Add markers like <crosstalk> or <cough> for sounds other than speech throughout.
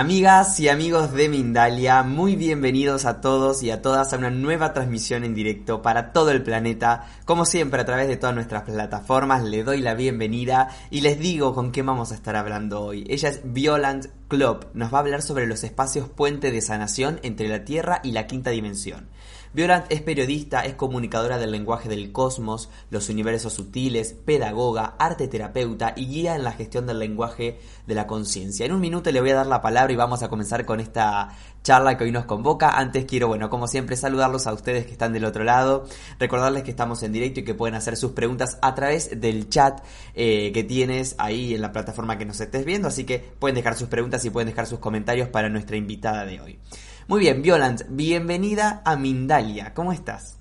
Amigas y amigos de Mindalia, muy bienvenidos a todos y a todas a una nueva transmisión en directo para todo el planeta. Como siempre, a través de todas nuestras plataformas, le doy la bienvenida y les digo con qué vamos a estar hablando hoy. Ella es Violant Club, nos va a hablar sobre los espacios puente de sanación entre la Tierra y la quinta dimensión. Violant es periodista, es comunicadora del lenguaje del cosmos, los universos sutiles, pedagoga, arte terapeuta y guía en la gestión del lenguaje de la conciencia. En un minuto le voy a dar la palabra y vamos a comenzar con esta charla que hoy nos convoca. Antes quiero, bueno, como siempre, saludarlos a ustedes que están del otro lado, recordarles que estamos en directo y que pueden hacer sus preguntas a través del chat eh, que tienes ahí en la plataforma que nos estés viendo, así que pueden dejar sus preguntas y pueden dejar sus comentarios para nuestra invitada de hoy. Muy bien, Violant, bienvenida a Mindalia. ¿Cómo estás?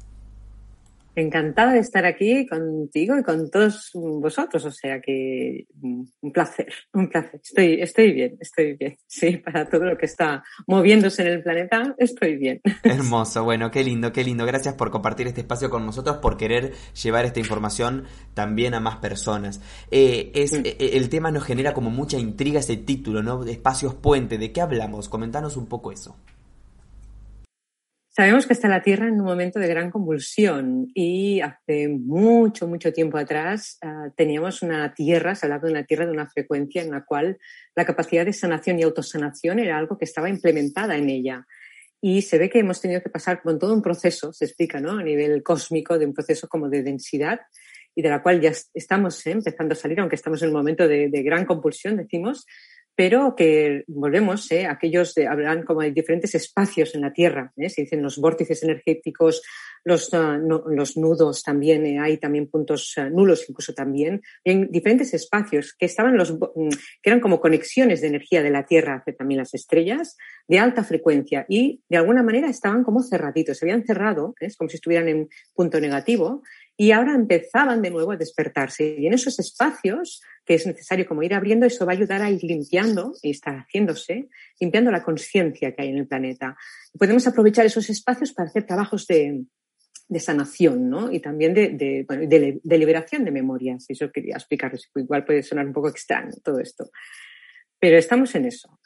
Encantada de estar aquí contigo y con todos vosotros, o sea que mm, un placer, un placer. Estoy, estoy bien, estoy bien. <laughs> Sí, para todo lo que está moviéndose en el planeta, estoy bien. <laughs> Hermoso, bueno, qué lindo, qué lindo. Gracias por compartir este espacio con nosotros, por querer llevar esta información también a más personas. Eh, es, mm. eh, el tema nos genera como mucha intriga ese título, ¿no? Espacios puente, ¿de qué hablamos? Comentanos un poco eso. Sabemos que está la Tierra en un momento de gran convulsión y hace mucho, mucho tiempo atrás ah, teníamos una Tierra, se hablaba de una Tierra de una frecuencia en la cual la capacidad de sanación y autosanación era algo que estaba implementada en ella. Y se ve que hemos tenido que pasar con todo un proceso, se explica, ¿no? A nivel cósmico, de un proceso como de densidad y de la cual ya estamos ¿eh? empezando a salir, aunque estamos en un momento de, de gran compulsión, decimos, pero que volvemos, ¿eh? aquellos de, hablan como de diferentes espacios en la Tierra, ¿eh? se dicen los vórtices energéticos, los, uh, los nudos también, eh, hay también puntos uh, nulos incluso también, en diferentes espacios que estaban los, mm, que eran como conexiones de energía de la Tierra hacia también las estrellas, de alta frecuencia y de alguna manera estaban como cerraditos, se habían cerrado, es como si estuvieran en punto negativo y ahora empezaban de nuevo a despertarse. Y en esos espacios que es necesario como ir abriendo, eso va a ayudar a ir limpiando, y está haciéndose, limpiando la conciencia que hay en el planeta. Podemos aprovechar esos espacios para hacer trabajos de, de sanación, ¿no? Y también de, de, liberación de memorias. Eso quería explicarles. Igual puede sonar un poco extraño todo esto. Pero estamos en eso.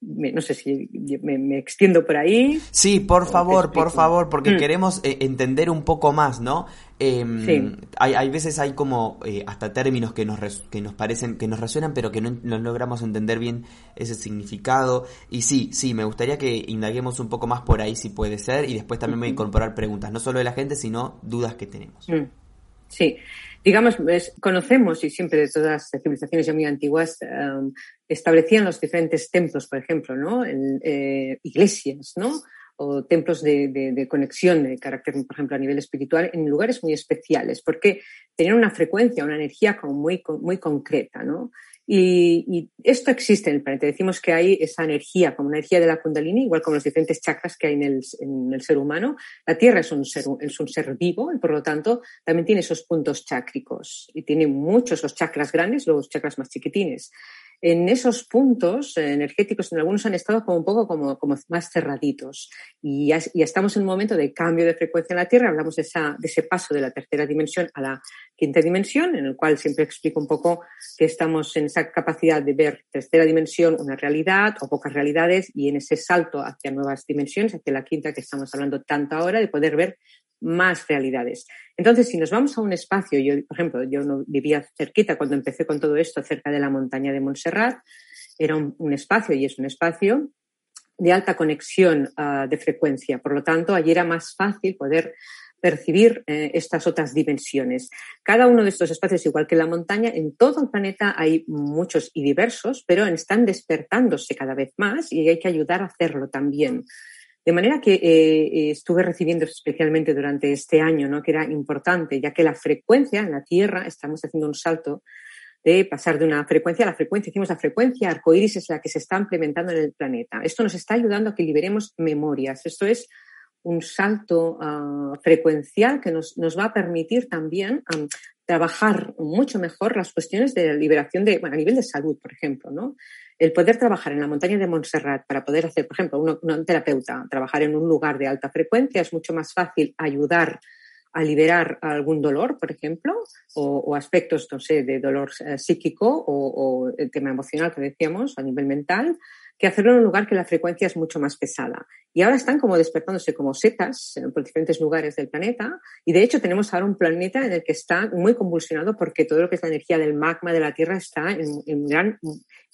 No sé si me, extiendo por ahí. Sí, por favor, por favor, porque mm. queremos eh, entender un poco más, ¿no? Em, hay, hay, veces hay como eh, hasta términos que nos, que nos parecen, que nos resuenan, pero que no, logramos entender bien ese significado. Y sí, sí, me gustaría que indaguemos un poco más por ahí si puede ser, y después también voy a incorporar preguntas, no solo de la gente, sino dudas que tenemos. Mm. Sí, digamos, conocemos y siempre de todas las civilizaciones ya muy antiguas em, establecían los diferentes templos, por ejemplo, ¿no? Eh, iglesias, ¿no? O templos de, de, de, conexión de carácter, por ejemplo, a nivel espiritual, en lugares muy especiales, porque tenían una frecuencia, una energía como muy, muy concreta, ¿no? Y, y, esto existe en el planeta. Decimos que hay esa energía, como una energía de la Kundalini, igual como los diferentes chakras que hay en el, en el ser humano. La Tierra es un, ser, es un ser vivo y por lo tanto también tiene esos puntos chácricos y tiene muchos los chakras grandes, los chakras más chiquitines en esos puntos energéticos, en algunos han estado como un poco como, como más cerraditos. Y ya, ya, estamos en un momento de cambio de frecuencia en la Tierra, hablamos de, ese paso de la tercera dimensión a la quinta dimensión, en el cual siempre explico un poco que estamos en esa capacidad de ver tercera dimensión, una realidad o pocas realidades, y en ese salto hacia nuevas dimensiones, hacia la quinta que estamos hablando tanto ahora, de poder ver más realidades. Entonces, si nos vamos a un espacio, yo, por ejemplo, yo no vivía cerquita cuando empecé con todo esto, cerca de la montaña de Montserrat, era un, espacio y es un espacio de alta conexión uh, de frecuencia. Por lo tanto, allí era más fácil poder percibir eh, estas otras dimensiones. Cada uno de estos espacios, igual que la montaña, en todo el planeta hay muchos y diversos, pero están despertándose cada vez más y hay que ayudar a hacerlo también. De manera que eh, estuve recibiendo especialmente durante este año, ¿no? que era importante, ya que la frecuencia en la Tierra, estamos haciendo un salto de pasar de una frecuencia a la frecuencia. Decimos la frecuencia arcoíris es la que se está implementando en el planeta. Esto nos está ayudando a que liberemos memorias. Esto es un salto uh, frecuencial que nos, nos, va a permitir también trabajar mucho mejor las cuestiones de liberación de, bueno, a nivel de salud, por ejemplo, ¿no? El poder trabajar en la montaña de Montserrat para poder hacer, por ejemplo, un, terapeuta, trabajar en un lugar de alta frecuencia, es mucho más fácil ayudar a liberar algún dolor, por ejemplo, o, aspectos, no sé, de dolor eh, psíquico o, el tema emocional que decíamos a nivel mental, que hacerlo en un lugar que la frecuencia es mucho más pesada. Y ahora están como despertándose como setas por diferentes lugares del planeta. Y de hecho tenemos ahora un planeta en el que está muy convulsionado porque todo lo que es la energía del magma de la Tierra está en, gran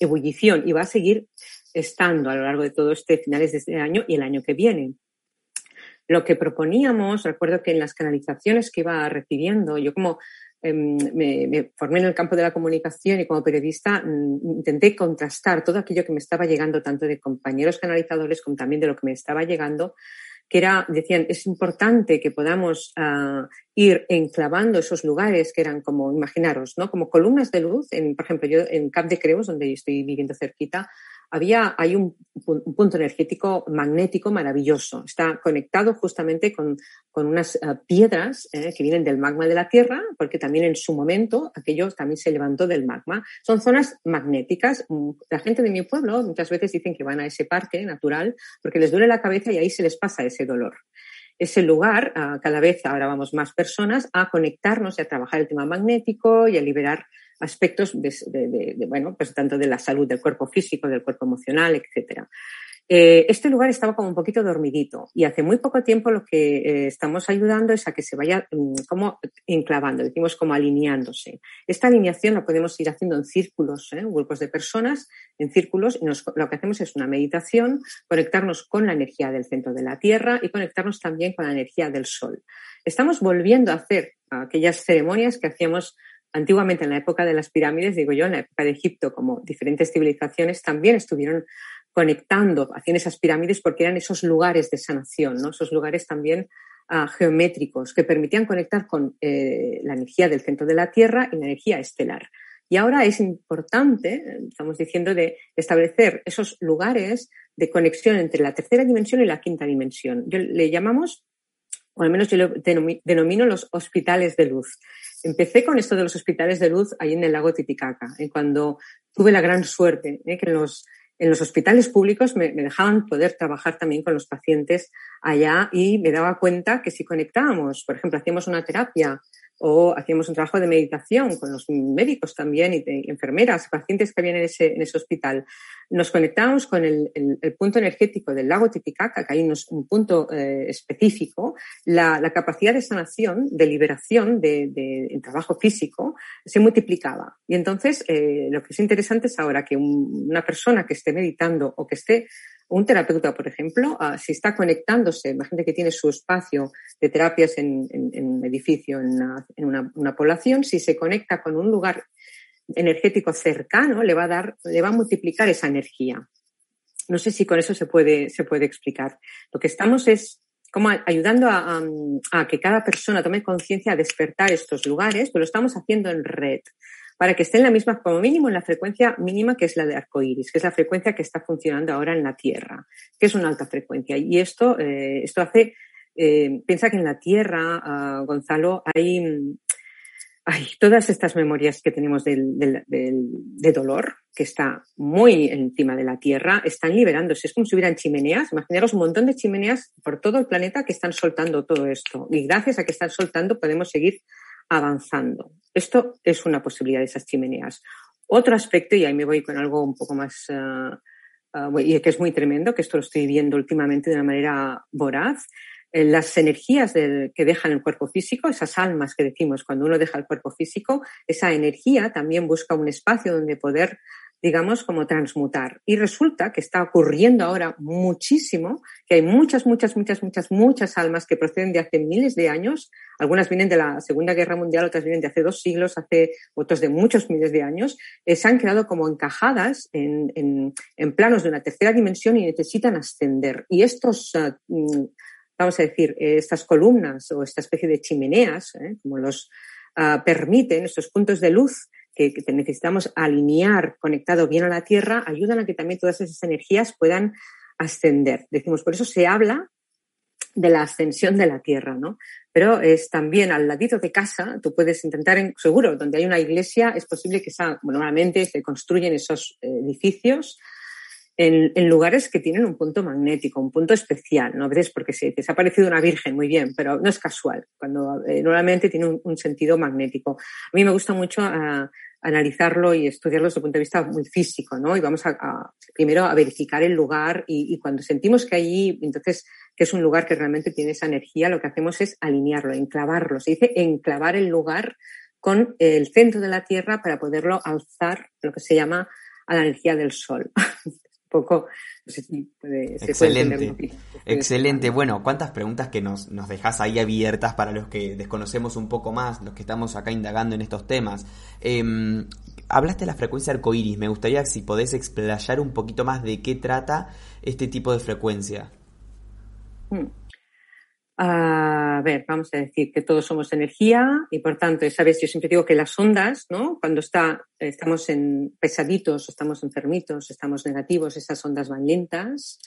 ebullición y va a seguir estando a lo largo de todo este finales de este año y el año que viene. Lo que proponíamos, recuerdo que en las canalizaciones que iba recibiendo, yo como Em, me, formé en el campo de la comunicación y como periodista mm, intenté contrastar todo aquello que me estaba llegando, tanto de compañeros canalizadores como también de lo que me estaba llegando, que era, decían, es importante que podamos ah, ir enclavando esos lugares que eran como, imaginaros, ¿no? Como columnas de luz, en, por ejemplo, yo en Cap de Creus, donde estoy viviendo cerquita, había, hay un, punto energético magnético maravilloso. Está conectado justamente con, unas eh, piedras eh, que vienen del magma de la Tierra, porque también en su momento aquello también se levantó del magma. Son zonas magnéticas. Mm, la gente de mi pueblo muchas veces dicen que van a ese parque natural porque les duele la cabeza y ahí se les pasa ese dolor ese lugar, ah, cada vez ahora vamos más personas a conectarnos y a trabajar el tema magnético y a liberar aspectos de, bueno, pues tanto de la salud del cuerpo físico, del cuerpo emocional, etcétera. Eh, este lugar estaba como un poquito dormidito y hace muy poco tiempo lo que eh, estamos ayudando es a que se vaya mm, como enclavando, decimos como alineándose. Esta alineación la podemos ir haciendo en círculos, ¿eh? grupos de personas en círculos y lo que hacemos es una meditación, conectarnos con la energía del centro de la Tierra y conectarnos también con la energía del Sol. Estamos volviendo a hacer aquellas ceremonias que hacíamos antiguamente en la época de las pirámides, digo yo, en la época de Egipto, como diferentes civilizaciones también estuvieron conectando, hacían esas pirámides porque eran esos lugares de sanación, ¿no? esos lugares también ah, geométricos que permitían conectar con eh, la energía del centro de la Tierra y la energía estelar. Y ahora es importante, estamos diciendo, de establecer esos lugares de conexión entre la tercera dimensión y la quinta dimensión. Yo le llamamos, o al menos yo lo denomino los hospitales de luz. Empecé con esto de los hospitales de luz ahí en el lago Titicaca, y cuando tuve la gran suerte ¿eh? que en los en los hospitales públicos me, dejaban poder trabajar también con los pacientes allá y me daba cuenta que si conectábamos, por ejemplo, hacíamos una terapia o hacíamos un trabajo de meditación con los médicos también y enfermeras, pacientes que habían en ese, en ese hospital. Nos conectábamos con el, punto energético del lago Titicaca, que hay un, punto eh, específico, la, capacidad de sanación, de liberación de, de, trabajo físico se multiplicaba. Y entonces, eh, lo que es interesante es ahora que una persona que esté meditando o que esté un terapeuta, por ejemplo, ah, si está conectándose, imagínate que tiene su espacio de terapias en, un edificio, en, una, población, si se conecta con un lugar energético cercano, le va a dar, le va a multiplicar esa energía. No sé si con eso se puede, se puede explicar. Lo que estamos es como ayudando a, que cada persona tome conciencia a despertar estos lugares, pero lo estamos haciendo en red para que esté en la misma, como mínimo, en la frecuencia mínima que es la de arcoíris, que es la frecuencia que está funcionando ahora en la Tierra, que es una alta frecuencia. Y esto, eh, esto hace, eh, piensa que en la Tierra, ah, Gonzalo, hay, todas estas memorias que tenemos del, de dolor, que está muy encima de la Tierra, están liberándose. Es como si hubieran chimeneas. Imaginaros un montón de chimeneas por todo el planeta que están soltando todo esto. Y gracias a que están soltando podemos seguir avanzando. Esto es una posibilidad de esas chimeneas. Otro aspecto, y ahí me voy con algo un poco más, uh, y que es muy tremendo, que esto lo estoy viendo últimamente de una manera voraz, las energías que dejan el cuerpo físico, esas almas que decimos cuando uno deja el cuerpo físico, esa energía también busca un espacio donde poder digamos, como transmutar. Y resulta que está ocurriendo ahora muchísimo, que hay muchas, muchas, muchas, muchas, muchas almas que proceden de hace miles de años. Algunas vienen de la Segunda Guerra Mundial, otras vienen de hace dos siglos, hace otros de muchos miles de años. Eh, se han quedado como encajadas en, en, en, planos de una tercera dimensión y necesitan ascender. Y estos, uh, vamos a decir, eh, estas columnas o esta especie de chimeneas, eh, como los uh, permiten, estos puntos de luz, que, necesitamos alinear conectado bien a la Tierra, ayudan a que también todas esas energías puedan ascender. Decimos, por eso se habla de la ascensión de la Tierra, ¿no? Pero es también al ladito de casa, tú puedes intentar, en, seguro, donde hay una iglesia, es posible que sea, normalmente se construyen esos edificios en, lugares que tienen un punto magnético, un punto especial, ¿no? A veces porque se, se ha parecido una virgen, muy bien, pero no es casual, cuando eh, normalmente tiene un, sentido magnético. A mí me gusta mucho ah, analizarlo y estudiarlo desde el punto de vista muy físico, ¿no? Y vamos a, primero a verificar el lugar y, y, cuando sentimos que allí, entonces, que es un lugar que realmente tiene esa energía, lo que hacemos es alinearlo, enclavarlo. Se dice enclavar el lugar con el centro de la Tierra para poderlo alzar, lo que se llama a la energía del Sol. <laughs> poco, Excelente. Excelente. Bueno, cuántas preguntas que nos, nos dejas ahí abiertas para los que desconocemos un poco más, los que estamos acá indagando en estos temas. Em, hablaste de la frecuencia arcoíris. Me gustaría si podés explayar un poquito más de qué trata este tipo de frecuencia. Hmm. A ver, vamos a decir que todos somos energía y por tanto, sabes, yo siempre digo que las ondas, ¿no? Cuando está, estamos en pesaditos, estamos enfermitos, estamos negativos, esas ondas van lentas,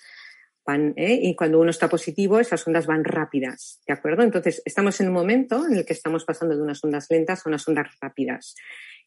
van, ¿eh? y cuando uno está positivo, esas ondas van rápidas, ¿de acuerdo? Entonces, estamos en un momento en el que estamos pasando de unas ondas lentas a unas ondas rápidas.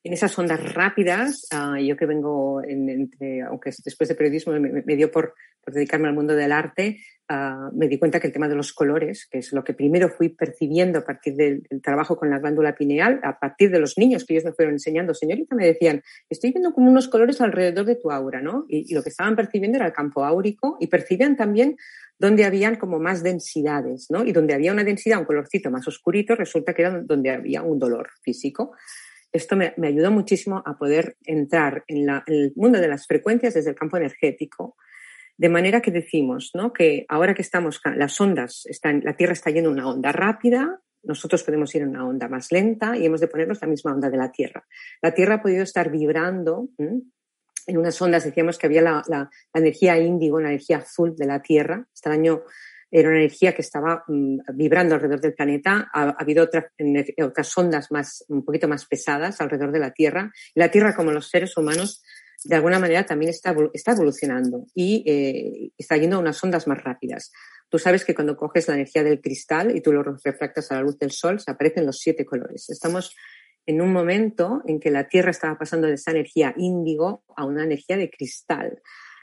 En esas ondas rápidas, ah, yo que vengo, entre, aunque después de periodismo me, dio por, dedicarme al mundo del arte, ah, me di cuenta que el tema de los colores, que es lo que primero fui percibiendo a partir del, trabajo con la glándula pineal, a partir de los niños que ellos me fueron enseñando, señorita, me decían, estoy viendo como unos colores alrededor de tu aura, ¿no? Y, y lo que estaban percibiendo era el campo áurico y percibían también donde habían como más densidades, ¿no? Y donde había una densidad, un colorcito más oscurito, resulta que era donde había un dolor físico esto me, ayudó muchísimo a poder entrar en, el mundo de las frecuencias desde el campo energético. De manera que decimos, ¿no? Que ahora que estamos, las ondas, están, la Tierra está yendo una onda rápida, nosotros podemos ir en una onda más lenta y hemos de ponernos la misma onda de la Tierra. La Tierra ha podido estar vibrando en unas ondas, decíamos que había la, energía índigo, la energía azul de la Tierra. Hasta el año era una energía que estaba mm, vibrando alrededor del planeta. Ha, habido otras, otras ondas más, un poquito más pesadas alrededor de la Tierra. la Tierra, como los seres humanos, de alguna manera también está, está evolucionando y eh, está yendo a unas ondas más rápidas. Tú sabes que cuando coges la energía del cristal y tú lo refractas a la luz del sol, se aparecen los siete colores. Estamos en un momento en que la Tierra estaba pasando de esa energía índigo a una energía de cristal.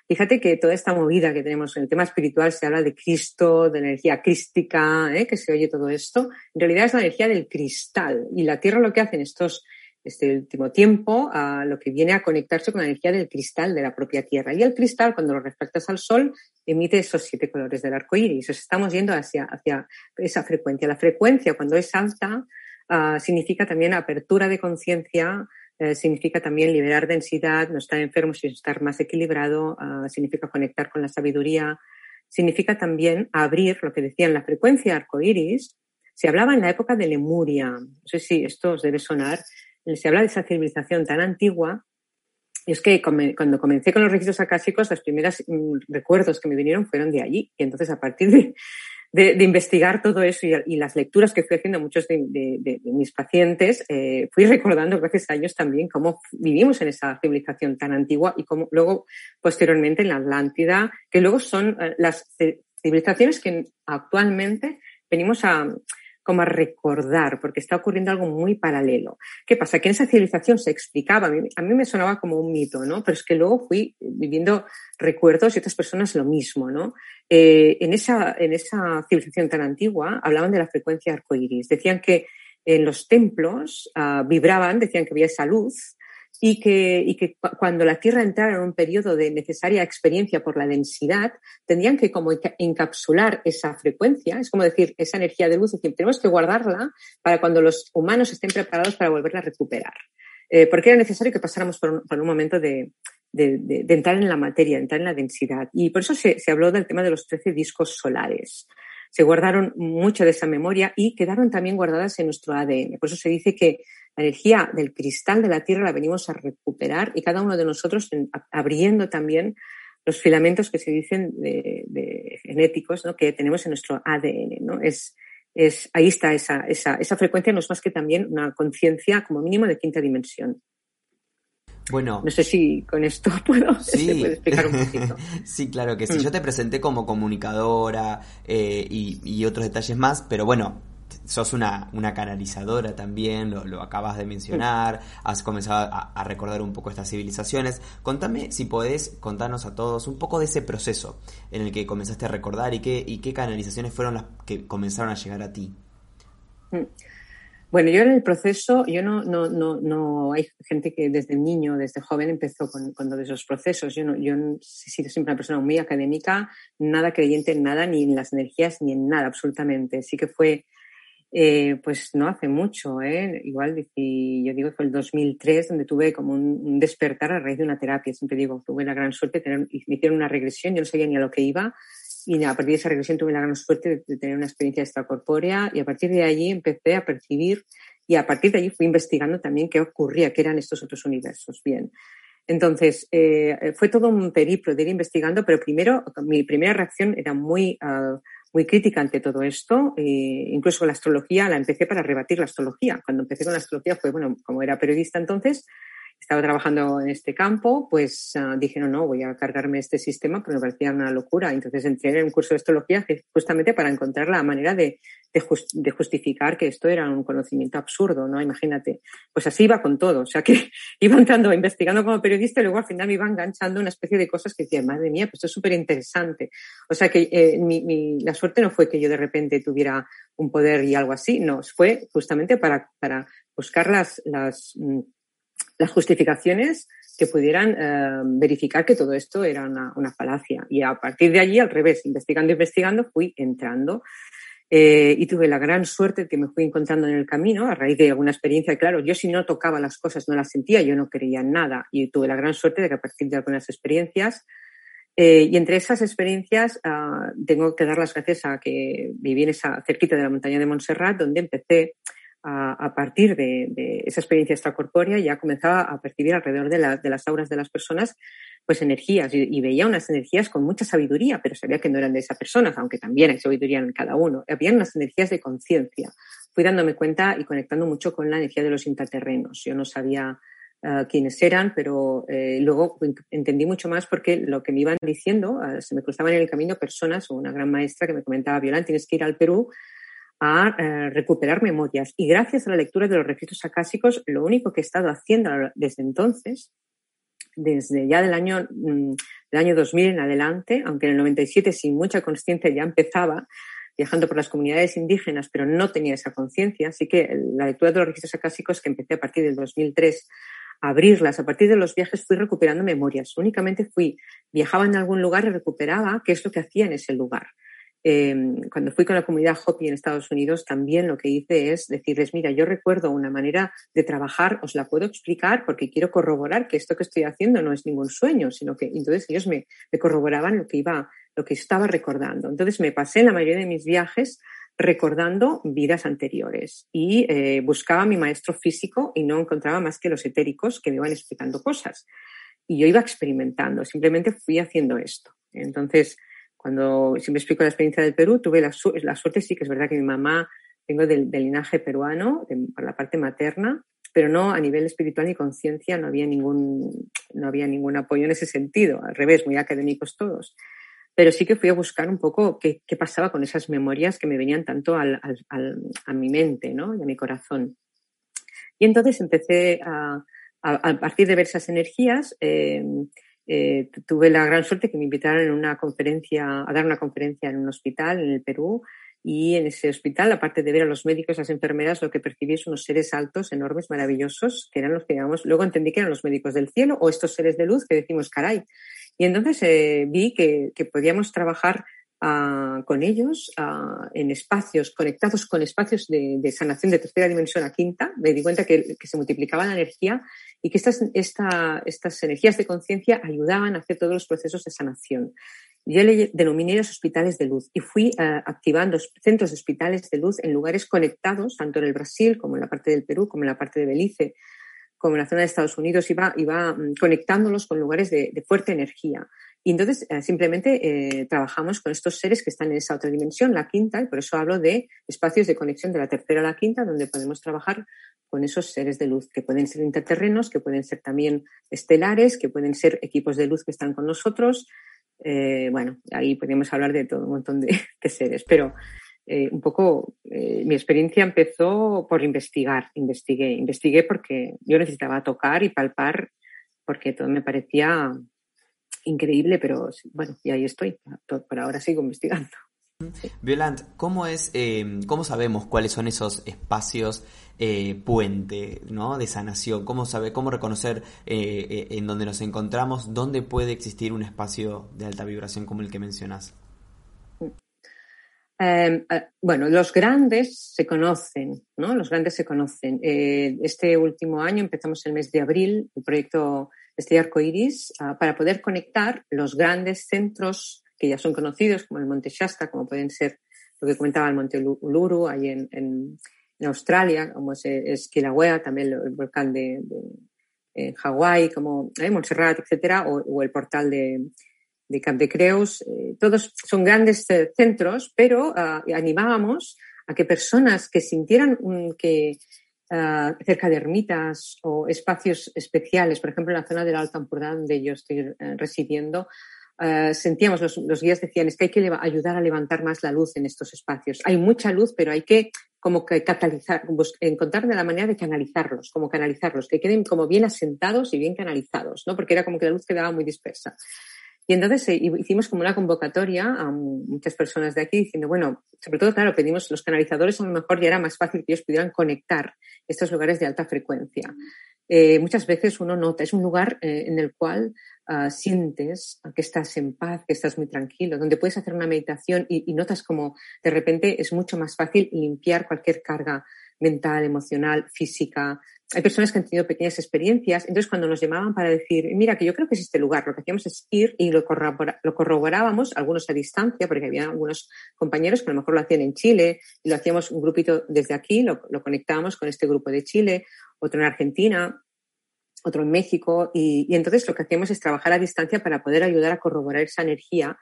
Fíjate que toda esta movida que tenemos en el tema espiritual se habla de Cristo, de energía crística, ¿eh? que se oye todo esto. En realidad es la energía del cristal. Y la Tierra lo que hace en estos, este último tiempo, a lo que viene a conectarse con la energía del cristal de la propia Tierra. Y el cristal, cuando lo refractas al Sol, emite esos siete colores del arco iris. estamos yendo hacia, hacia esa frecuencia. La frecuencia, cuando es alta, uh, significa también apertura de conciencia, eh, significa también liberar densidad, no estar enfermo, sino estar más equilibrado, uh, significa conectar con la sabiduría, significa también abrir lo que decían la frecuencia arcoíris. Se hablaba en la época de Lemuria, no sé si esto os debe sonar, se habla de esa civilización tan antigua. Y es que cuando comencé con los registros acásicos, los primeros mm, recuerdos que me vinieron fueron de allí. Y entonces, a partir de, de, investigar todo eso y, las lecturas que fui haciendo muchos de, mis pacientes, eh, fui recordando gracias a ellos también cómo vivimos en esa civilización tan antigua y cómo luego, posteriormente, en la Atlántida, que luego son eh, las civilizaciones que actualmente venimos a, como a recordar, porque está ocurriendo algo muy paralelo. ¿Qué pasa? Que en esa civilización se explicaba, a mí, me sonaba como un mito, ¿no? Pero es que luego fui viviendo recuerdos y otras personas lo mismo, ¿no? Eh, en, esa, en esa civilización tan antigua hablaban de la frecuencia arcoíris. Decían que en los templos ah, vibraban, decían que había esa luz, y que, y que cuando la Tierra entrara en un periodo de necesaria experiencia por la densidad, tendrían que como encapsular esa frecuencia, es como decir, esa energía de luz, es decir, tenemos que guardarla para cuando los humanos estén preparados para volverla a recuperar. Eh, porque era necesario que pasáramos por un, momento de, de, de, entrar en la materia, de entrar en la densidad. Y por eso se, se habló del tema de los 13 discos solares se guardaron mucho de esa memoria y quedaron también guardadas en nuestro ADN. Por eso se dice que la energía del cristal de la Tierra la venimos a recuperar y cada uno de nosotros abriendo también los filamentos que se dicen de, genéticos que tenemos en nuestro ADN. ¿no? Es, es, ahí está esa, esa, esa frecuencia, no es más que también una conciencia como mínimo de quinta dimensión. Bueno. No sé si con esto <laughs> puedo sí. explicar un poquito. <laughs> sí, claro que sí. Mm. Yo te presenté como comunicadora eh, y, y, otros detalles más, pero bueno, sos una, una canalizadora también, lo, acabas de mencionar, has comenzado a, recordar un poco estas civilizaciones. Contame, si podés, contarnos a todos un poco de ese proceso en el que comenzaste a recordar y qué, y qué canalizaciones fueron las que comenzaron a llegar a ti. Mm. Bueno, yo en el proceso, yo no, no, no, no, hay gente que desde niño, desde joven empezó con, con todos esos procesos. Yo yo he sido siempre una persona muy académica, nada creyente en nada, ni en las energías, ni en nada, absolutamente. Sí que fue, eh, pues no hace mucho, ¿eh? igual, yo digo fue el 2003 donde tuve como un, despertar a raíz de una terapia. Siempre digo, tuve la gran suerte de tener, me hicieron una regresión, yo no sabía ni a lo que iba y a partir de esa regresión tuve la gran suerte de, tener una experiencia extracorpórea y a partir de allí empecé a percibir y a partir de allí fui investigando también qué ocurría, qué eran estos otros universos. Bien. Entonces, eh, fue todo un periplo de ir investigando, pero primero, mi primera reacción era muy, uh, muy crítica ante todo esto. Eh, incluso la astrología la empecé para rebatir la astrología. Cuando empecé con la astrología fue, bueno, como era periodista entonces, estaba trabajando en este campo, pues uh, dije, no, no, voy a cargarme este sistema porque me parecía una locura. Entonces entré en un curso de astrología justamente para encontrar la manera de, de, justificar que esto era un conocimiento absurdo, ¿no? Imagínate. Pues así iba con todo. O sea que <laughs> iba entrando, investigando como periodista y luego al final me iba enganchando una especie de cosas que decía, madre mía, pues esto es súper interesante. O sea que eh, mi, mi, la suerte no fue que yo de repente tuviera un poder y algo así, no, fue justamente para, para buscar las, las mm, las justificaciones que pudieran eh, verificar que todo esto era una, una, falacia. Y a partir de allí, al revés, investigando, investigando, fui entrando. Eh, y tuve la gran suerte que me fui encontrando en el camino a raíz de alguna experiencia. Claro, yo si no tocaba las cosas, no las sentía, yo no creía en nada. Y tuve la gran suerte de que a partir de algunas experiencias, eh, y entre esas experiencias, uh, tengo que dar las gracias a que viví en esa cerquita de la montaña de Montserrat, donde empecé a, partir de, esa experiencia extracorpórea ya comenzaba a percibir alrededor de, las auras de las personas pues energías y, veía unas energías con mucha sabiduría, pero sabía que no eran de esas personas, aunque también hay sabiduría en cada uno. Había unas energías de conciencia. Fui dándome cuenta y conectando mucho con la energía de los intraterrenos. Yo no sabía uh, quiénes eran, pero eh, luego entendí mucho más porque lo que me iban diciendo, uh, se me cruzaban en el camino personas o una gran maestra que me comentaba, Violán, tienes que ir al Perú a eh, recuperar memorias. Y gracias a la lectura de los registros acásicos, lo único que he estado haciendo desde entonces, desde ya del año, mm, del año 2000 en adelante, aunque en el 97 sin mucha conciencia ya empezaba, viajando por las comunidades indígenas, pero no tenía esa conciencia. Así que la lectura de los registros acásicos que empecé a partir del 2003 a abrirlas, a partir de los viajes fui recuperando memorias. Únicamente fui, viajaba en algún lugar y recuperaba qué es lo que hacía en ese lugar. Em, cuando fui con la comunidad Hopi en Estados Unidos, también lo que hice es decirles, mira, yo recuerdo una manera de trabajar, os la puedo explicar porque quiero corroborar que esto que estoy haciendo no es ningún sueño, sino que entonces ellos me, corroboraban lo que iba, lo que estaba recordando. Entonces me pasé la mayoría de mis viajes recordando vidas anteriores y eh, buscaba a mi maestro físico y no encontraba más que los etéricos que me iban explicando cosas. Y yo iba experimentando, simplemente fui haciendo esto. Entonces, cuando siempre explico la experiencia del Perú, tuve la, suerte, sí que es verdad que mi mamá, vengo del, linaje peruano, por la parte materna, pero no a nivel espiritual ni conciencia, no había ningún, no había ningún apoyo en ese sentido, al revés, muy académicos todos. Pero sí que fui a buscar un poco qué, pasaba con esas memorias que me venían tanto al, a mi mente ¿no? y a mi corazón. Y entonces empecé a, a, partir de ver esas energías, eh, eh, tuve la gran suerte que me invitaron en una conferencia, a dar una conferencia en un hospital en el Perú y en ese hospital, aparte de ver a los médicos y las enfermeras, lo que percibí es unos seres altos, enormes, maravillosos, que eran los que digamos, luego entendí que eran los médicos del cielo o estos seres de luz que decimos, caray. Y entonces eh, vi que, que podíamos trabajar con ellos en espacios conectados con espacios de, sanación de tercera dimensión a quinta. Me di cuenta que, se multiplicaba la energía y que estas, estas energías de conciencia ayudaban a hacer todos los procesos de sanación. Yo le denominé los hospitales de luz y fui eh, activando centros de hospitales de luz en lugares conectados, tanto en el Brasil como en la parte del Perú, como en la parte de Belice, como en la zona de Estados Unidos, iba, iba mm, conectándolos con lugares de, de fuerte energía. Y entonces eh, simplemente eh, trabajamos con estos seres que están en esa otra dimensión, la quinta, y por eso hablo de espacios de conexión de la tercera a la quinta, donde podemos trabajar con esos seres de luz, que pueden ser interterrenos, que pueden ser también estelares, que pueden ser equipos de luz que están con nosotros. Eh, bueno, ahí podemos hablar de todo un montón de, <laughs> seres, pero un poco mi experiencia empezó por investigar, investigué, investigué porque yo necesitaba tocar y palpar porque todo me parecía increíble, pero bueno, y ahí estoy, por ahora sigo investigando. Violant, ¿cómo es, eh, cómo sabemos cuáles son esos espacios eh, puente, ¿no? De sanación. ¿Cómo sabe, cómo reconocer eh, en donde nos encontramos dónde puede existir un espacio de alta vibración como el que mencionas? Em, bueno, los grandes se conocen, ¿no? Los grandes se conocen. este último año empezamos el mes de abril el proyecto Este Arco Iris ah, para poder conectar los grandes centros que ya son conocidos, como el Monte Shasta, como pueden ser lo que comentaba el Monte Uluru, ahí en, en, Australia, como es, es, Kilauea, también el, volcán de, de Hawái, como eh, Montserrat, etcétera, o, el portal de, de Camp de Creus. Eh, todos son grandes eh, centros, pero uh, animábamos a que personas que sintieran que uh, cerca de ermitas o espacios especiales, por ejemplo, en la zona del Alto Ampurdán, donde yo estoy residiendo, eh, sentíamos, los, los, guías decían, es que hay que ayudar a levantar más la luz en estos espacios. Hay mucha luz, pero hay que como que catalizar, encontrar la manera de canalizarlos, como canalizarlos, que queden como bien asentados y bien canalizados, ¿no? Porque era como que la luz quedaba muy dispersa. Y entonces eh, hicimos como una convocatoria a muchas personas de aquí diciendo, bueno, sobre todo, claro, pedimos los canalizadores, a lo mejor ya era más fácil que ellos pudieran conectar estos lugares de alta frecuencia. Eh, muchas veces uno nota, es un lugar eh, en el cual uh, sientes que estás en paz, que estás muy tranquilo, donde puedes hacer una meditación y, notas como de repente es mucho más fácil limpiar cualquier carga mental, emocional, física. Hay personas que han tenido pequeñas experiencias, entonces cuando nos llamaban para decir, mira, que yo creo que es este lugar, lo que hacíamos es ir y lo, corrobora, lo corroborábamos, algunos a distancia, porque había algunos compañeros que a lo mejor lo hacían en Chile, y lo hacíamos un grupito desde aquí, lo, lo conectábamos con este grupo de Chile, otro en Argentina, otro en México, y, y, entonces lo que hacíamos es trabajar a distancia para poder ayudar a corroborar esa energía.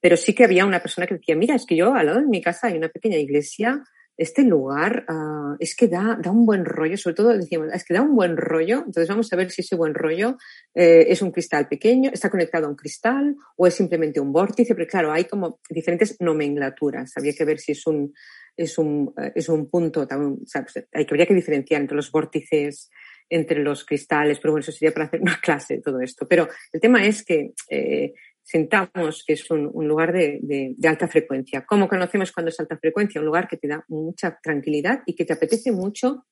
Pero sí que había una persona que decía, mira, es que yo al lado de mi casa hay una pequeña iglesia, este lugar uh, es que da, un buen rollo, sobre todo decíamos, es que da un buen rollo, entonces vamos a ver si ese buen rollo eh, es un cristal pequeño, está conectado a un cristal o es simplemente un vórtice, pero claro, hay como diferentes nomenclaturas, había que ver si es un, es un, eh, es un punto, pues, hay que, habría que diferenciar entre los vórtices, entre los cristales, pero bueno, eso sería para hacer <laughs> una clase todo esto. Pero el tema es que eh, sentamos que es un, lugar de, de, alta frecuencia. ¿Cómo conocemos cuando es alta frecuencia? Un lugar que te da mucha tranquilidad y que te apetece mucho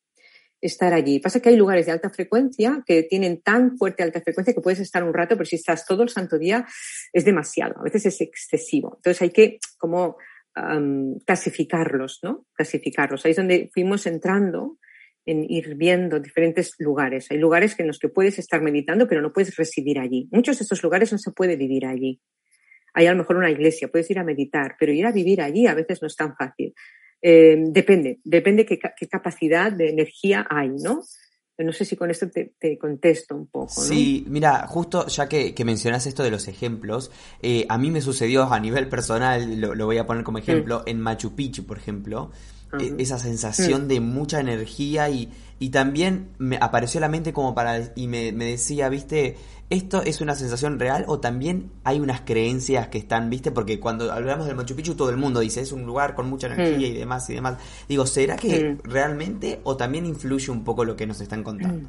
estar allí. Pasa que hay lugares de alta frecuencia que tienen tan fuerte alta frecuencia que puedes estar un rato, pero si estás todo el santo día es demasiado, a veces es excesivo. Entonces hay que como clasificarlos, ¿no? Clasificarlos. Ahí es donde fuimos entrando en ir viendo diferentes lugares. Hay lugares en los que puedes estar meditando, pero no puedes residir allí. Muchos de estos lugares no se puede vivir allí. Hay a lo mejor una iglesia, puedes ir a meditar, pero ir a vivir allí a veces no es tan fácil. Eh, depende, depende qué, qué, capacidad de energía hay, ¿no? No sé si con esto te, te contesto un poco. ¿no? Sí, mira, justo ya que, que mencionas esto de los ejemplos, eh, a mí me sucedió a nivel personal, lo, lo voy a poner como ejemplo, mm. en Machu Picchu, por ejemplo, e-, esa sensación mm. de mucha energía y, y, también me apareció a la mente como para y me, me, decía, viste, esto es una sensación real o también hay unas creencias que están, viste, porque cuando hablamos del Machu Picchu todo el mundo dice es un lugar con mucha energía mm. y demás y demás. Digo, ¿será que mm. realmente o también influye un poco lo que nos están contando?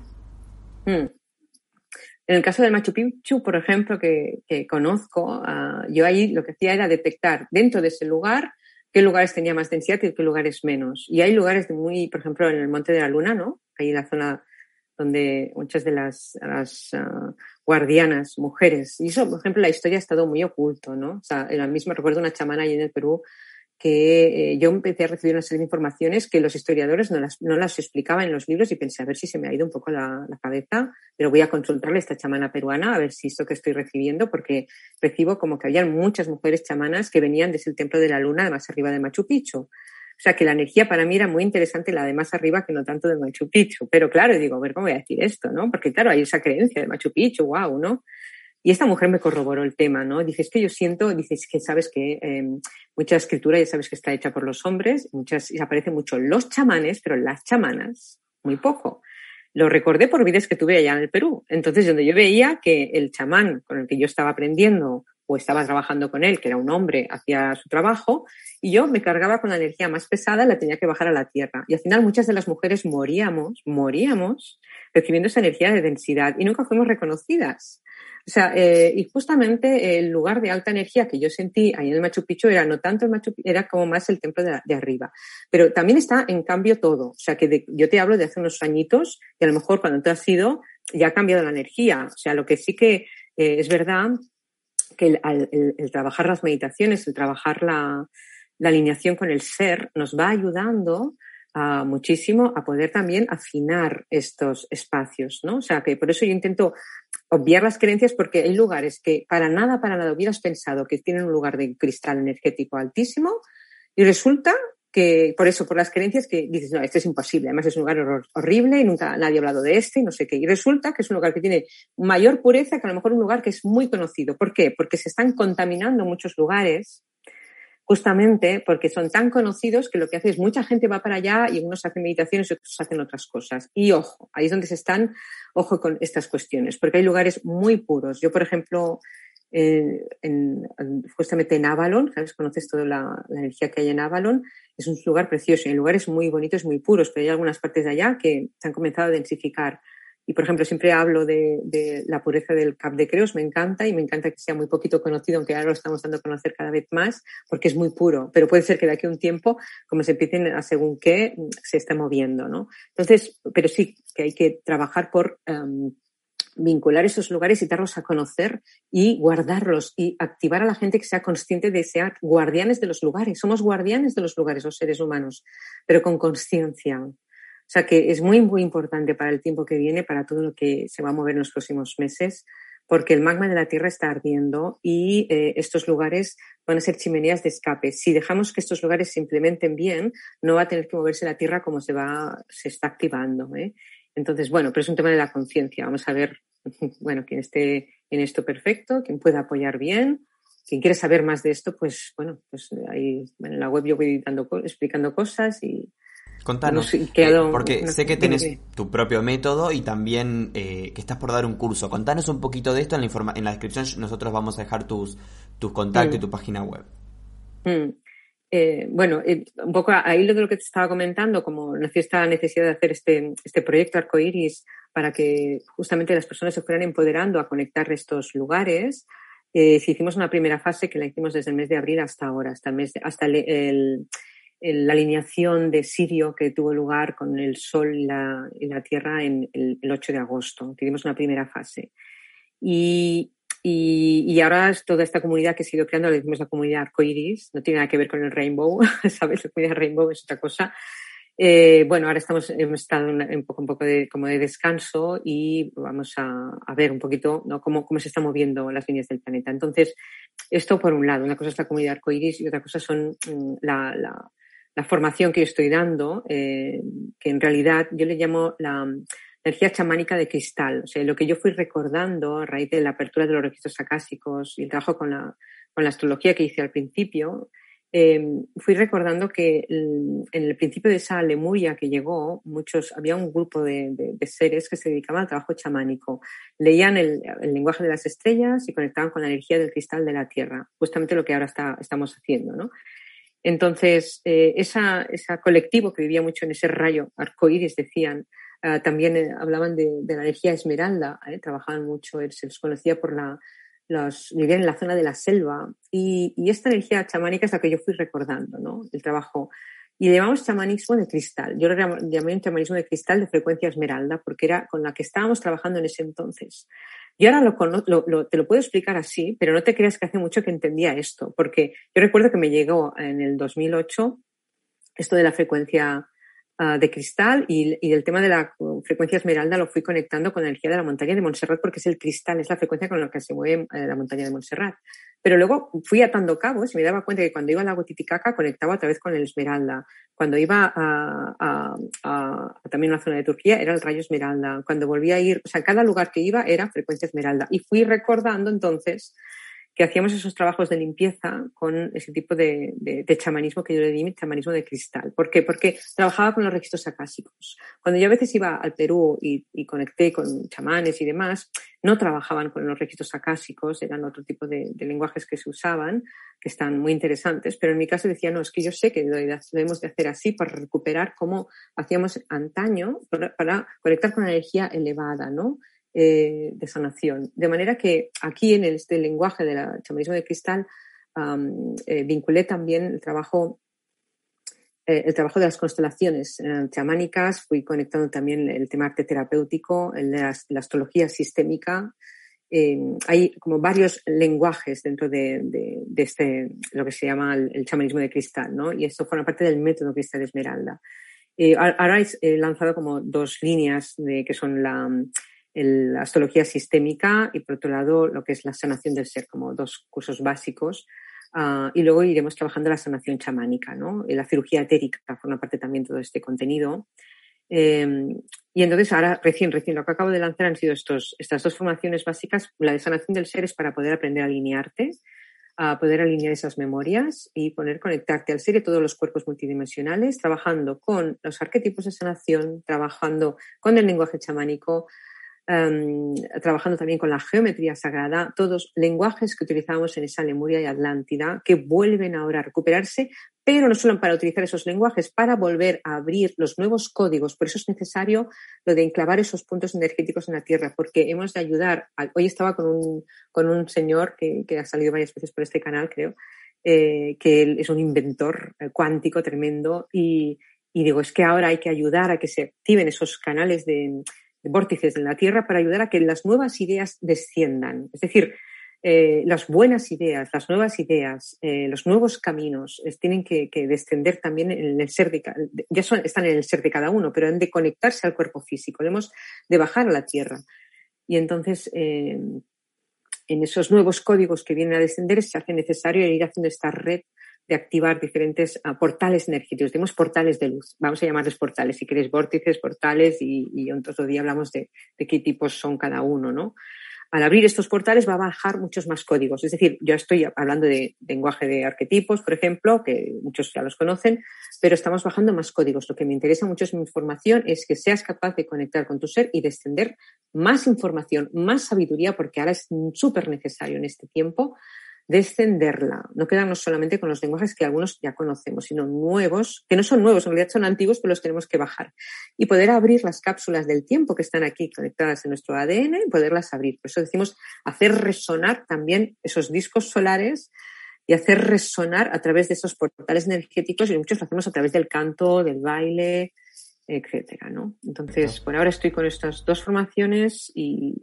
En el caso del Machu Picchu, por ejemplo, que, que conozco, uh, yo ahí lo que hacía era detectar dentro de ese lugar qué lugares tenía más densidad y qué lugares menos. Y hay lugares muy, por ejemplo, en el Monte de la Luna, ¿no? Ahí la zona donde muchas de las, las uh, guardianas, mujeres, y eso, por ejemplo, la historia ha estado muy oculto, ¿no? O sea, en la misma, recuerdo una chamana ahí en el Perú que eh, yo empecé a recibir una serie de informaciones que los historiadores no las, no las explicaban en los libros y pensé a ver si se me ha ido un poco la, la, cabeza, pero voy a consultarle a esta chamana peruana a ver si esto que estoy recibiendo, porque recibo como que habían muchas mujeres chamanas que venían desde el Templo de la Luna, de más arriba de Machu Picchu. O sea que la energía para mí era muy interesante la de más arriba que no tanto de Machu Picchu. Pero claro, digo, a ver, ¿cómo voy a decir esto? ¿no? Porque claro, hay esa creencia de Machu Picchu, wow, ¿no? Y esta mujer me corroboró el tema, ¿no? Dice, es que yo siento, dices que sabes que eh, mucha escritura ya sabes que está hecha por los hombres, muchas, y aparece mucho los chamanes, pero las chamanas, muy poco. Lo recordé por vidas que tuve allá en el Perú. Entonces, donde yo veía que el chamán con el que yo estaba aprendiendo, o estaba trabajando con él, que era un hombre, hacía su trabajo, y yo me cargaba con la energía más pesada, la tenía que bajar a la tierra. Y al final muchas de las mujeres moríamos, moríamos recibiendo esa energía de densidad y nunca fuimos reconocidas. O sea, eh, y justamente el lugar de alta energía que yo sentí ahí en el Machu Picchu era no tanto el Machu Picchu, era como más el templo de, arriba. Pero también está en cambio todo. O sea, que yo te hablo de hace unos añitos y a lo mejor cuando tú has ido ya ha cambiado la energía. O sea, lo que sí que eh, es verdad que el, trabajar las meditaciones, el trabajar la, la alineación con el ser nos va ayudando a, muchísimo a poder también afinar estos espacios, ¿no? O sea, que por eso yo intento obviar las creencias porque hay lugares que para nada, para nada hubieras pensado que tienen un lugar de cristal energético altísimo y resulta que por eso, por las creencias que dices, no, esto es imposible, además es un lugar horrible y nunca nadie ha hablado de este y no sé qué. Y resulta que es un lugar que tiene mayor pureza que a lo mejor un lugar que es muy conocido. ¿Por qué? Porque se están contaminando muchos lugares justamente porque son tan conocidos que lo que hace es mucha gente va para allá y unos hacen meditaciones y otros hacen otras cosas. Y ojo, ahí es donde se están, ojo con estas cuestiones, porque hay lugares muy puros. Yo, por ejemplo, en, justamente en Avalon, ¿sabes? Conoces toda la, la, energía que hay en Avalon. Es un lugar precioso, hay lugares muy bonitos, muy puros, pero hay algunas partes de allá que se han comenzado a densificar. Y, por ejemplo, siempre hablo de, la pureza del Cap de Creos, me encanta y me encanta que sea muy poquito conocido, aunque ahora lo estamos dando a conocer cada vez más, porque es muy puro. Pero puede ser que de aquí a un tiempo, como se empiecen a según qué, se esté moviendo, ¿no? Entonces, pero sí que hay que trabajar por em, vincular esos lugares y darlos a conocer y guardarlos y activar a la gente que sea consciente de ser guardianes de los lugares. Somos guardianes de los lugares, los seres humanos, pero con conciencia. O sea que es muy, muy importante para el tiempo que viene, para todo lo que se va a mover en los próximos meses, porque el magma de la Tierra está ardiendo y eh, estos lugares van a ser chimeneas de escape. Si dejamos que estos lugares se implementen bien, no va a tener que moverse la Tierra como se va, se está activando. ¿eh? Entonces, bueno, pero es un tema de la conciencia. Vamos a ver, <laughs> bueno, quien esté en esto perfecto, quien pueda apoyar bien. Quien quiere saber más de esto, pues bueno, pues ahí en la web yo voy editando, explicando cosas y, Contanos, eh, porque sé que tienes tu propio método y también eh, que estás por dar un curso. Contanos un poquito de esto en la, en la descripción. Nosotros vamos a dejar tus, tus contactos y mm. tu página web. Mm. Eh, bueno, un poco ahí lo de lo que te estaba comentando, como nació esta necesidad de hacer este, este proyecto Arcoiris para que justamente las personas se fueran empoderando a conectar estos lugares. hicimos una primera fase que la hicimos desde el mes de abril hasta ahora, hasta el mes hasta el la alineación de Sirio que tuvo lugar con el Sol y la, Tierra en el, 8 de agosto. Tuvimos una primera fase. Y, y, ahora es toda esta comunidad que se ha ido creando, le decimos la comunidad arcoiris, no tiene nada que ver con el Rainbow, <laughs> ¿sabes? La comunidad Rainbow es otra cosa. Eh, bueno, ahora estamos, hemos estado un poco, un poco de, como de descanso y vamos a, a ver un poquito ¿no? cómo, cómo se están moviendo las líneas del planeta. Entonces, esto por un lado, una cosa es la comunidad arcoiris y otra cosa son mm, la, la la formación que yo estoy dando, eh, que en realidad yo le llamo la, energía chamánica de cristal. O sea, lo que yo fui recordando a raíz de la apertura de los registros acásicos y el trabajo con la, con la astrología que hice al principio, eh, fui recordando que en el principio de esa Lemuria que llegó, muchos, había un grupo de, de, seres que se dedicaban al trabajo chamánico. Leían el, el, lenguaje de las estrellas y conectaban con la energía del cristal de la Tierra, justamente lo que ahora está, estamos haciendo, ¿no? Entonces, eh, esa, colectivo que vivía mucho en ese rayo arcoíris, decían, ah, también eh, hablaban de, la energía esmeralda, ¿eh? trabajaban mucho, se les conocía por la, los, vivían en la zona de la selva, y, y, esta energía chamánica es la que yo fui recordando, ¿no? El trabajo. Y le llamamos chamanismo de cristal. Yo lo llamé un chamanismo de cristal de frecuencia esmeralda porque era con la que estábamos trabajando en ese entonces. Y ahora lo, te lo puedo explicar así, pero no te creas que hace mucho que entendía esto, porque yo recuerdo que me llegó en el 2008 esto de la frecuencia ah, de cristal y, y, el tema de la frecuencia esmeralda lo fui conectando con la energía de la montaña de Montserrat porque es el cristal, es la frecuencia con la que se mueve eh, la montaña de Montserrat. Pero luego fui atando cabos y me daba cuenta que cuando iba al lago Titicaca conectaba otra vez con el Esmeralda. Cuando iba a, a, a, también a una zona de Turquía era el rayo Esmeralda. Cuando volvía a ir, o sea, cada lugar que iba era frecuencia Esmeralda. Y fui recordando entonces que hacíamos esos trabajos de limpieza con ese tipo de, chamanismo que yo le di, chamanismo de cristal. ¿Por qué? Porque trabajaba con los registros acásicos. Cuando yo a veces iba al Perú y, conecté con chamanes y demás, no trabajaban con los registros acásicos, eran otro tipo de, lenguajes que se usaban, que están muy interesantes, pero en mi caso decía, no, es que yo sé que debemos de hacer así para recuperar cómo hacíamos antaño, para, para conectar con la energía elevada, ¿no? Eh, de sanación. De manera que aquí en este lenguaje del chamanismo de cristal eh, vinculé también el trabajo eh, el trabajo de las constelaciones chamánicas, fui conectando también el tema arte terapéutico, el de la, astrología sistémica. hay como varios lenguajes dentro de, este, lo que se llama el, chamanismo de cristal, ¿no? Y esto forma parte del método Cristal Esmeralda. ahora he lanzado como dos líneas de, que son la, la astrología sistémica y por otro lado lo que es la sanación del ser, como dos cursos básicos. Ah, y luego iremos trabajando la sanación chamánica, ¿no? Y la cirugía etérica forma parte también de todo este contenido. Em, y entonces ahora, recién, recién, lo que acabo de lanzar han sido estos, estas dos formaciones básicas. La de sanación del ser es para poder aprender a alinearte, a poder alinear esas memorias y poder conectarte al ser y todos los cuerpos multidimensionales, trabajando con los arquetipos de sanación, trabajando con el lenguaje chamánico, Em, trabajando también con la geometría sagrada, todos lenguajes que utilizábamos en esa Lemuria y Atlántida, que vuelven ahora a recuperarse, pero no solo para utilizar esos lenguajes, para volver a abrir los nuevos códigos. Por eso es necesario lo de enclavar esos puntos energéticos en la Tierra, porque hemos de ayudar. hoy estaba con un, con un señor que, ha salido varias veces por este canal, creo, eh, que es un inventor eh, cuántico tremendo y, y digo, es que ahora hay que ayudar a que se activen esos canales de, vórtices en la Tierra para ayudar a que las nuevas ideas desciendan. Es decir, eh, las buenas ideas, las nuevas ideas, eh, los nuevos caminos tienen que, descender también en el ser de ya están en el ser de cada uno, pero han de conectarse al cuerpo físico, debemos de bajar a la tierra. Y entonces, eh, en esos nuevos códigos que vienen a descender, se hace necesario ir haciendo esta red de activar diferentes ah, portales energéticos. Tenemos portales de luz, vamos a llamarles portales, si queréis vórtices, portales, y, y otro día hablamos de, qué tipos son cada uno, ¿no? Al abrir estos portales va a bajar muchos más códigos. Es decir, yo estoy hablando de lenguaje de arquetipos, por ejemplo, que muchos ya los conocen, pero estamos bajando más códigos. Lo que me interesa mucho es mi información, es que seas capaz de conectar con tu ser y de extender más información, más sabiduría, porque ahora es súper necesario en este tiempo descenderla, no quedarnos solamente con los lenguajes que algunos ya conocemos, sino nuevos, que no son nuevos, en realidad son antiguos, pero los tenemos que bajar. Y poder abrir las cápsulas del tiempo que están aquí conectadas en nuestro ADN y poderlas abrir. Por eso decimos hacer resonar también esos discos solares y hacer resonar a través de esos portales energéticos y muchos lo hacemos a través del canto, del baile, etcétera, ¿no? Entonces, por ahora estoy con estas dos formaciones y,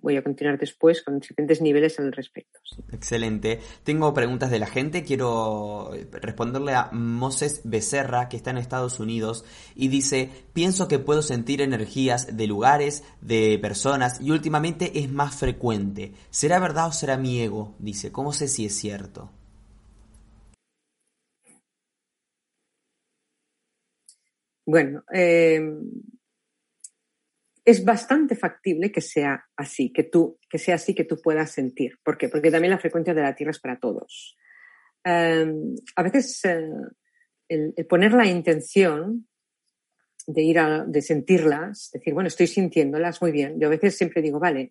voy a continuar después con diferentes niveles al respecto. Excelente. Tengo preguntas de la gente. Quiero responderle a Moses Becerra, que está en Estados Unidos, y dice, pienso que puedo sentir energías de lugares, de personas, y últimamente es más frecuente. ¿Será verdad o será mi ego? Dice, ¿cómo sé si es cierto? Bueno, eh, es bastante factible que sea así, que tú, que sea así que tú puedas sentir. ¿Por qué? Porque también la frecuencia de la Tierra es para todos. Eh, a veces eh, el, poner la intención de ir a, de sentirlas, decir, bueno, estoy sintiéndolas muy bien. Yo a veces siempre digo, vale,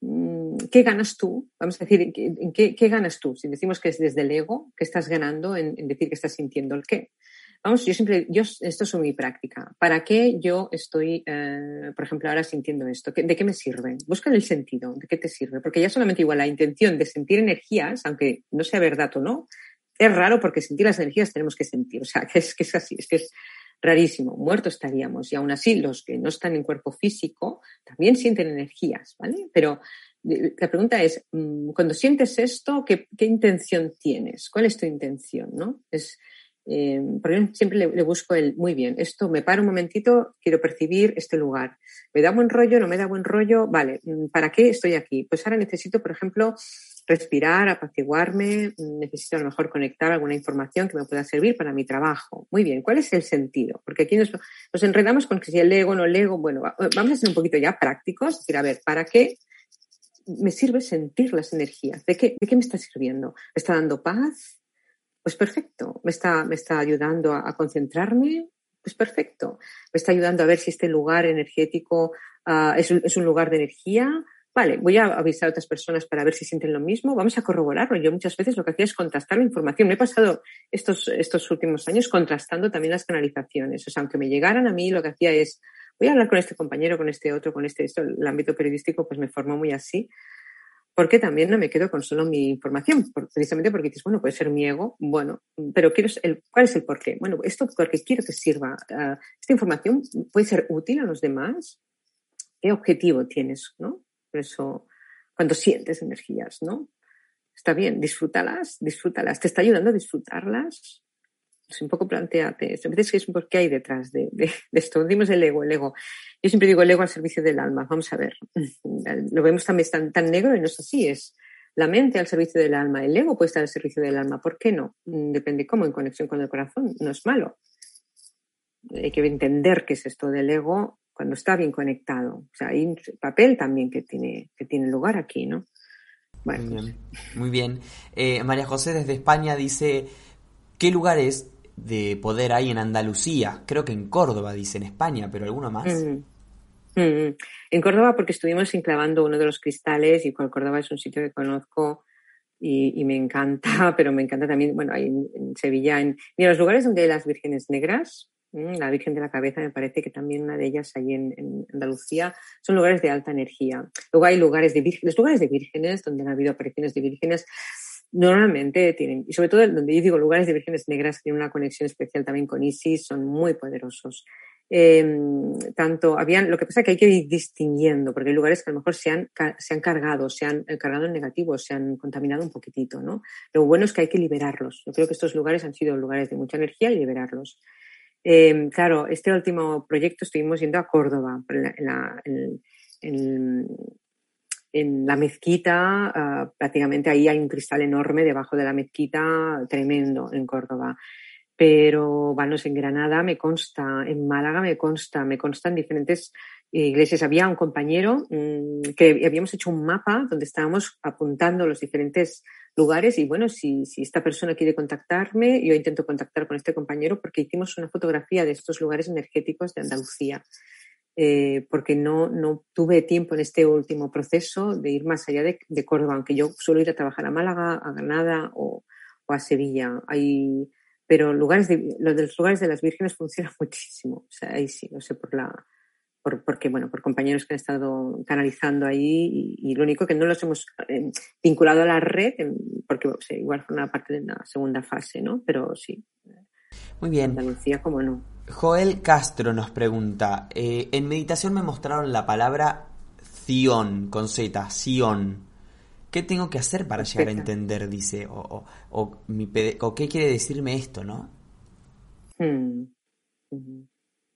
mm, ¿qué ganas tú? Vamos a decir, ¿en qué, ganas tú? Si decimos que es desde el ego, ¿qué estás ganando en decir que estás sintiendo el qué? Vamos, yo siempre, yo, esto es mi práctica. ¿Para qué yo estoy, eh, por ejemplo, ahora sintiendo esto? ¿De qué me sirve? Busca el sentido, ¿de qué te sirve? Porque ya solamente igual la intención de sentir energías, aunque no sea verdad o no, es raro porque sentir las energías tenemos que sentir. <laughs> O sea, que es, que es así, es que es rarísimo. Muertos estaríamos. Y aún así, los que no están en cuerpo físico también sienten energías, ¿vale? Pero eh, la pregunta es, mm, cuando sientes esto, ¿qué, qué intención tienes? ¿Cuál es tu intención, no? Es, eh, porque siempre le, busco el, muy bien, esto me paro un momentito, quiero percibir este lugar. ¿Me da buen rollo? ¿No me da buen rollo? Vale, mm, ¿para qué estoy aquí? Pues ahora necesito, por ejemplo, respirar, apaciguarme, mm, necesito a lo mejor conectar alguna información que me pueda servir para mi trabajo. Muy bien, ¿cuál es el sentido? Porque aquí nos, nos enredamos con que si el ego no el ego, bueno, vamos a ser un poquito ya prácticos, decir, a ver, ¿para qué me sirve sentir las energías. ¿De qué, ¿De qué me está sirviendo? ¿Me está dando paz? Pues perfecto. ¿Me está, me está ayudando a, concentrarme? Pues perfecto. ¿Me está ayudando a ver si este lugar energético uh, es, es un lugar de energía? Vale, voy a avisar a otras personas para ver si sienten lo mismo. Vamos a corroborarlo. Yo muchas veces lo que hacía es contrastar la información. Me he pasado estos, estos últimos años contrastando también las canalizaciones. O sea, aunque me llegaran a mí, lo que hacía es, voy a hablar con este compañero, con este otro, con este, esto. El ámbito periodístico pues me formó muy así. Porque también no me quedo con solo mi información, precisamente porque dices, bueno, puede ser mi ego, bueno, pero quiero el, ¿cuál es el porqué? Bueno, esto porque quiero que sirva. Uh, esta información puede ser útil a los demás. ¿Qué objetivo tienes, no? Por eso, cuando sientes energías, ¿no? Está bien, disfrútalas, disfrútalas. ¿Te está ayudando a disfrutarlas? Un poco planteate. A veces es por qué hay detrás de, esto. Decimos el ego, el ego. Yo siempre digo el ego al servicio del alma. Vamos a ver. <clears throat> Lo vemos también tan, tan negro y no es así. Es la mente al servicio del alma. El ego puede estar al servicio del alma. ¿Por qué no? Depende cómo, en conexión con el corazón. No es malo. Hay que entender qué es esto del ego cuando está bien conectado. O sea, hay un papel también que tiene, que tiene lugar aquí, ¿no? Muy bien. Muy bien. Eh, María José desde España dice, ¿qué lugares de poder hay en Andalucía? Creo que en Córdoba, dice en España, pero ¿alguno más? Mm. Mm. En Córdoba porque estuvimos enclavando uno de los cristales y Córdoba es un sitio que conozco y, me encanta, <laughs> pero me encanta también, bueno, hay en, Sevilla, en, en los lugares donde hay las vírgenes negras, Mm, la Virgen de la Cabeza me parece que también una de ellas ahí en, Andalucía son lugares de alta energía. Luego hay lugares de vírgenes, lugares de vírgenes donde han habido apariciones de vírgenes normalmente tienen, y sobre todo donde yo digo lugares de vírgenes negras tienen una conexión especial también con Isis, son muy poderosos. Em, tanto habían, lo que pasa es que hay que ir distinguiendo, porque hay lugares que a lo mejor se han, se han cargado, se han eh, cargado en negativo, se han contaminado un poquitito, ¿no? Lo bueno es que hay que liberarlos. Yo creo que estos lugares han sido lugares de mucha energía y liberarlos. Eh, claro, este último proyecto estuvimos yendo a Córdoba, en la, mezquita, ah, prácticamente ahí hay un cristal enorme debajo de la mezquita, tremendo en Córdoba. Pero, bueno, en Granada me consta, en Málaga me consta, me constan diferentes iglesias. Había un compañero mm, que habíamos hecho un mapa donde estábamos apuntando los diferentes lugares y bueno, si, si, esta persona quiere contactarme, yo intento contactar con este compañero porque hicimos una fotografía de estos lugares energéticos de Andalucía. Eh, porque no, no tuve tiempo en este último proceso de ir más allá de, de Córdoba, aunque yo suelo ir a trabajar a Málaga, a Granada o, o a Sevilla. Hay, pero lugares de, los lugares de las vírgenes <laughs> funcionan muchísimo. O sea, ahí sí, no sé, por la, porque, bueno, por compañeros que han estado canalizando ahí y, lo único que no los hemos eh, vinculado a la red, porque igual fue una parte de la segunda fase, ¿no? Pero sí. Muy bien. Andalucía, como no. Joel Castro nos pregunta, eh, en meditación me mostraron la palabra Zion, con Z, Sion. ¿Qué tengo que hacer para llegar a entender? Dice, o, o, mi, o qué quiere decirme esto, ¿no? Hmm.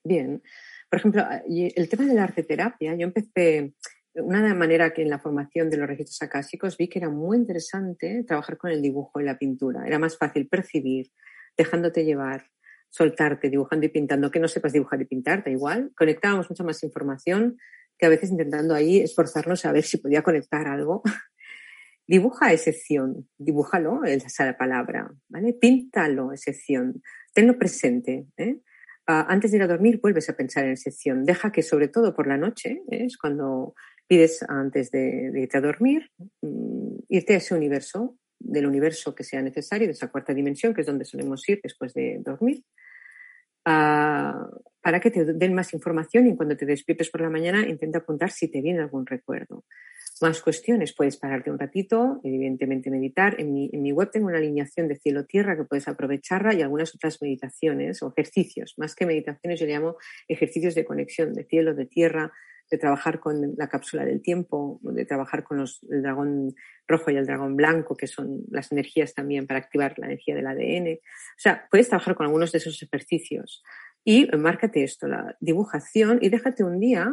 Bien. Por ejemplo, el tema de la arteterapia, yo empecé, una manera que en la formación de los registros acásicos vi que era muy interesante trabajar con el dibujo y la pintura. Era más fácil percibir, dejándote llevar, soltarte, dibujando y pintando, que no sepas dibujar y pintar, da igual. Conectábamos mucha más información que a veces intentando ahí esforzarnos a ver si podía conectar algo. <laughs> Dibuja excepción, dibújalo, esa la palabra, ¿vale? Píntalo, excepción, tenlo presente, ¿eh? Ah, antes de ir a dormir vuelves a pensar en sección. Deja que sobre todo por la noche, ¿eh? es cuando pides antes de, irte a dormir, mm, irte a ese universo, del universo que sea necesario, de esa cuarta dimensión, que es donde solemos ir después de dormir, ah, para que te den más información y cuando te despiertes por la mañana intenta apuntar si te viene algún recuerdo más cuestiones, puedes pararte un ratito, evidentemente meditar. En mi, en mi web tengo una alineación de cielo-tierra que puedes aprovecharla y algunas otras meditaciones o ejercicios. Más que meditaciones, yo le llamo ejercicios de conexión de cielo, de tierra, de trabajar con la cápsula del tiempo, de trabajar con los, el dragón rojo y el dragón blanco, que son las energías también para activar la energía del ADN. O sea, puedes trabajar con algunos de esos ejercicios. Y márcate esto, la dibujación, y déjate un día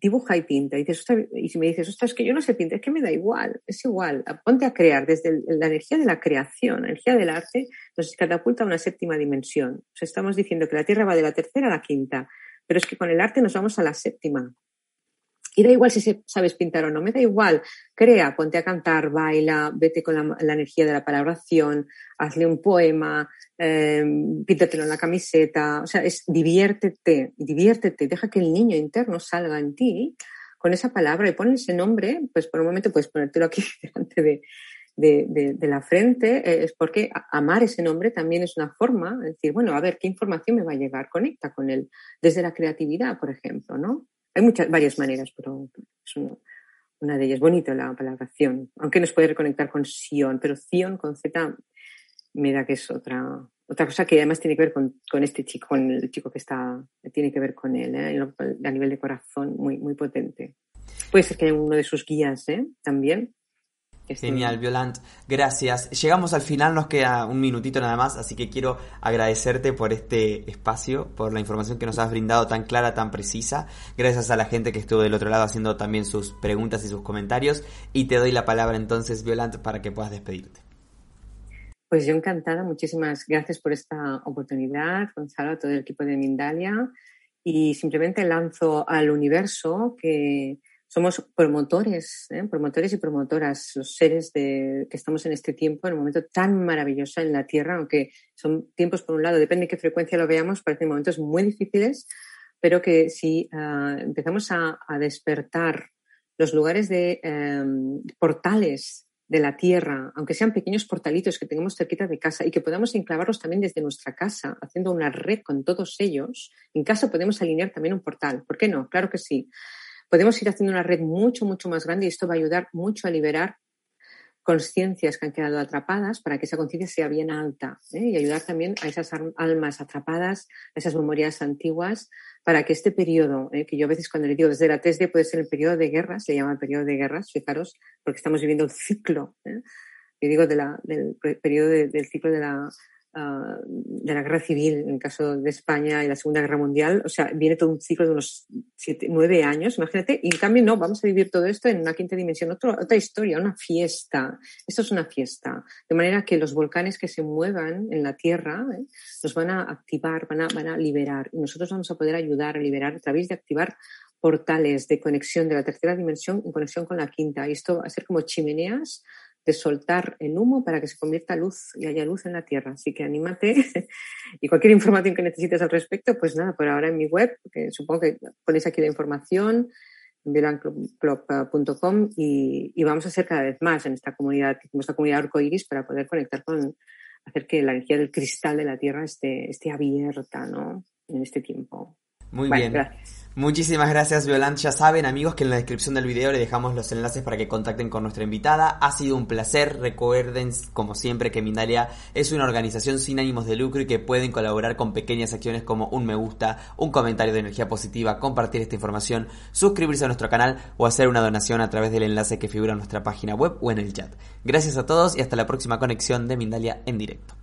dibuja y pinta. Y, dices, y si me dices, ostras, es que yo no sé pintar, es que me da igual, es igual. Ponte a crear desde la energía de la creación, la energía del arte, nos catapulta a una séptima dimensión. O sea, estamos diciendo que la Tierra va de la tercera a la quinta, pero es que con el arte nos vamos a la séptima. Y da igual si sabes pintar o no, me da igual. Crea, ponte a cantar, baila, vete con la, energía de la palabración, hazle un poema, eh, píntatelo en la camiseta. O sea, es diviértete, diviértete, deja que el niño interno salga en ti con esa palabra y ponle ese nombre, pues por un momento puedes ponértelo aquí <laughs> delante de, la frente, eh, es porque amar ese nombre también es una forma de decir, bueno, a ver, ¿qué información me va a llegar? Conecta con él, desde la creatividad, por ejemplo, ¿no? Hay muchas, varias maneras, pero es una, de ellas. Bonito la palabra Sion, aunque nos puede reconectar con Sion, pero Sion con Z me da que es otra, otra cosa que además tiene que ver con, con este chico, con el chico que está, tiene que ver con él, ¿eh? a nivel de corazón, muy, muy potente. Puede ser que haya uno de sus guías ¿eh? también, Genial, Violant. Gracias. Llegamos al final, nos queda un minutito nada más, así que quiero agradecerte por este espacio, por la información que nos has brindado tan clara, tan precisa. Gracias a la gente que estuvo del otro lado haciendo también sus preguntas y sus comentarios. Y te doy la palabra entonces, Violant, para que puedas despedirte. Pues yo encantada, muchísimas gracias por esta oportunidad, Gonzalo, a todo el equipo de Mindalia. Y simplemente lanzo al universo que somos promotores, ¿eh? promotores y promotoras, los seres de, que estamos en este tiempo, en un momento tan maravilloso en la Tierra, aunque son tiempos, por un lado, depende de qué frecuencia lo veamos, parecen momentos muy difíciles, pero que si uh, empezamos a, a, despertar los lugares de um, portales de la tierra, aunque sean pequeños portalitos que tengamos cerquita de casa y que podamos enclavarlos también desde nuestra casa, haciendo una red con todos ellos, en casa podemos alinear también un portal. ¿Por qué no? Claro que sí podemos ir haciendo una red mucho, mucho más grande y esto va a ayudar mucho a liberar conciencias que han quedado atrapadas para que esa conciencia sea bien alta ¿eh? y ayudar también a esas almas atrapadas, a esas memorias antiguas, para que este periodo, ¿eh? que yo a veces cuando le digo desde la TESDE puede ser el periodo de guerra, se llama el periodo de guerras, fijaros, porque estamos viviendo el ciclo, ¿eh? yo digo de la, del periodo del ciclo de la Ah, de la guerra civil, en el caso de España y la Segunda Guerra Mundial, o sea, viene todo un ciclo de unos siete, nueve años, imagínate, y en cambio no, vamos a vivir todo esto en una quinta dimensión, otra historia, una fiesta. Esto es una fiesta. De manera que los volcanes que se muevan en la Tierra ¿eh? nos van a activar, van a, van a liberar, y nosotros vamos a poder ayudar a liberar a través de activar portales de conexión de la tercera dimensión en conexión con la quinta. Y esto va a ser como chimeneas de soltar el humo para que se convierta luz y haya luz en la tierra. Así que anímate <laughs> y cualquier información que necesites al respecto, pues nada, por ahora en mi web, que supongo que ponéis aquí la información, violanclub.com y, y vamos a hacer cada vez más en esta comunidad, en esta comunidad arcoiris para poder conectar con, hacer que la energía del cristal de la tierra esté, esté abierta, ¿no? En este tiempo. Muy bien. Muchísimas gracias, Violant. Ya saben, amigos, que en la descripción del video le dejamos los enlaces para que contacten con nuestra invitada. Ha sido un placer. Recuerden, como siempre, que Mindalia es una organización sin ánimos de lucro y que pueden colaborar con pequeñas acciones como un me gusta, un comentario de energía positiva, compartir esta información, suscribirse a nuestro canal o hacer una donación a través del enlace que figura en nuestra página web o en el chat. Gracias a todos y hasta la próxima conexión de Mindalia en directo.